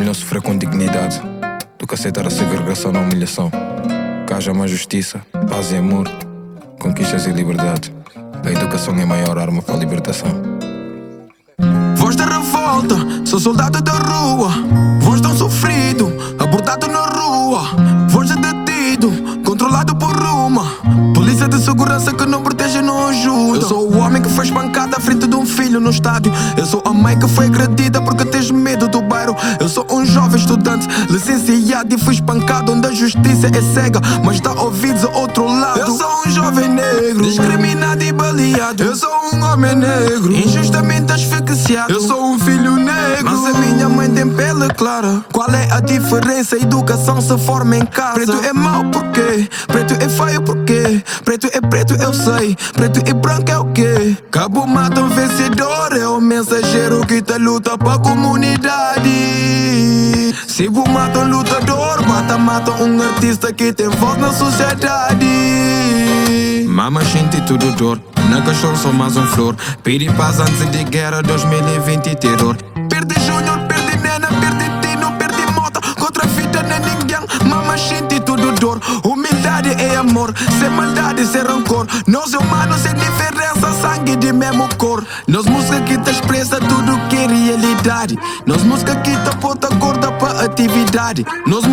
Melhor sofrer com dignidade do que aceitar a segregação na humilhação. Que haja mais justiça, paz e amor, conquistas e liberdade. A educação é a maior arma para a libertação. Voz da revolta, sou soldado da rua. Voz tão sofrido, abordado na rua. Voz de detido, controlado por uma. Polícia de segurança que não não ajuda. Eu sou o homem que foi espancado à frente de um filho no estádio. Eu sou a mãe que foi agredida porque tens medo do bairro. Eu sou um jovem estudante, licenciado e fui espancado. Onde a justiça é cega, mas dá ouvidos ao outro lado. Eu sou um jovem negro, discriminado e baleado. Eu sou um homem negro, injustamente asfixiado. Eu sou um filho negro, mas a minha mãe tem pele clara. Qual é a diferença? A educação se forma em casa. Preto é mau porquê? Preto? Preto é preto, eu sei. Preto e branco é o quê? Cabo mata um vencedor, é o mensageiro que tá luta pra comunidade. Sigo mata um lutador, mata, mata um artista que tem voz na sociedade. Mama sente tudo dor, na cachorro sou mais um flor. Pedi paz antes de guerra 2020 terror. Perdi Júnior, perdi Nena, perdi Tino, perdi Mota. Contra a nem ninguém, dor. Humildade é amor, sem maldade, sem rancor. Nós humanos sem diferença, sangue de mesmo cor. Nós música que te expressa tudo que é realidade. Nós música que te bota corda pra atividade.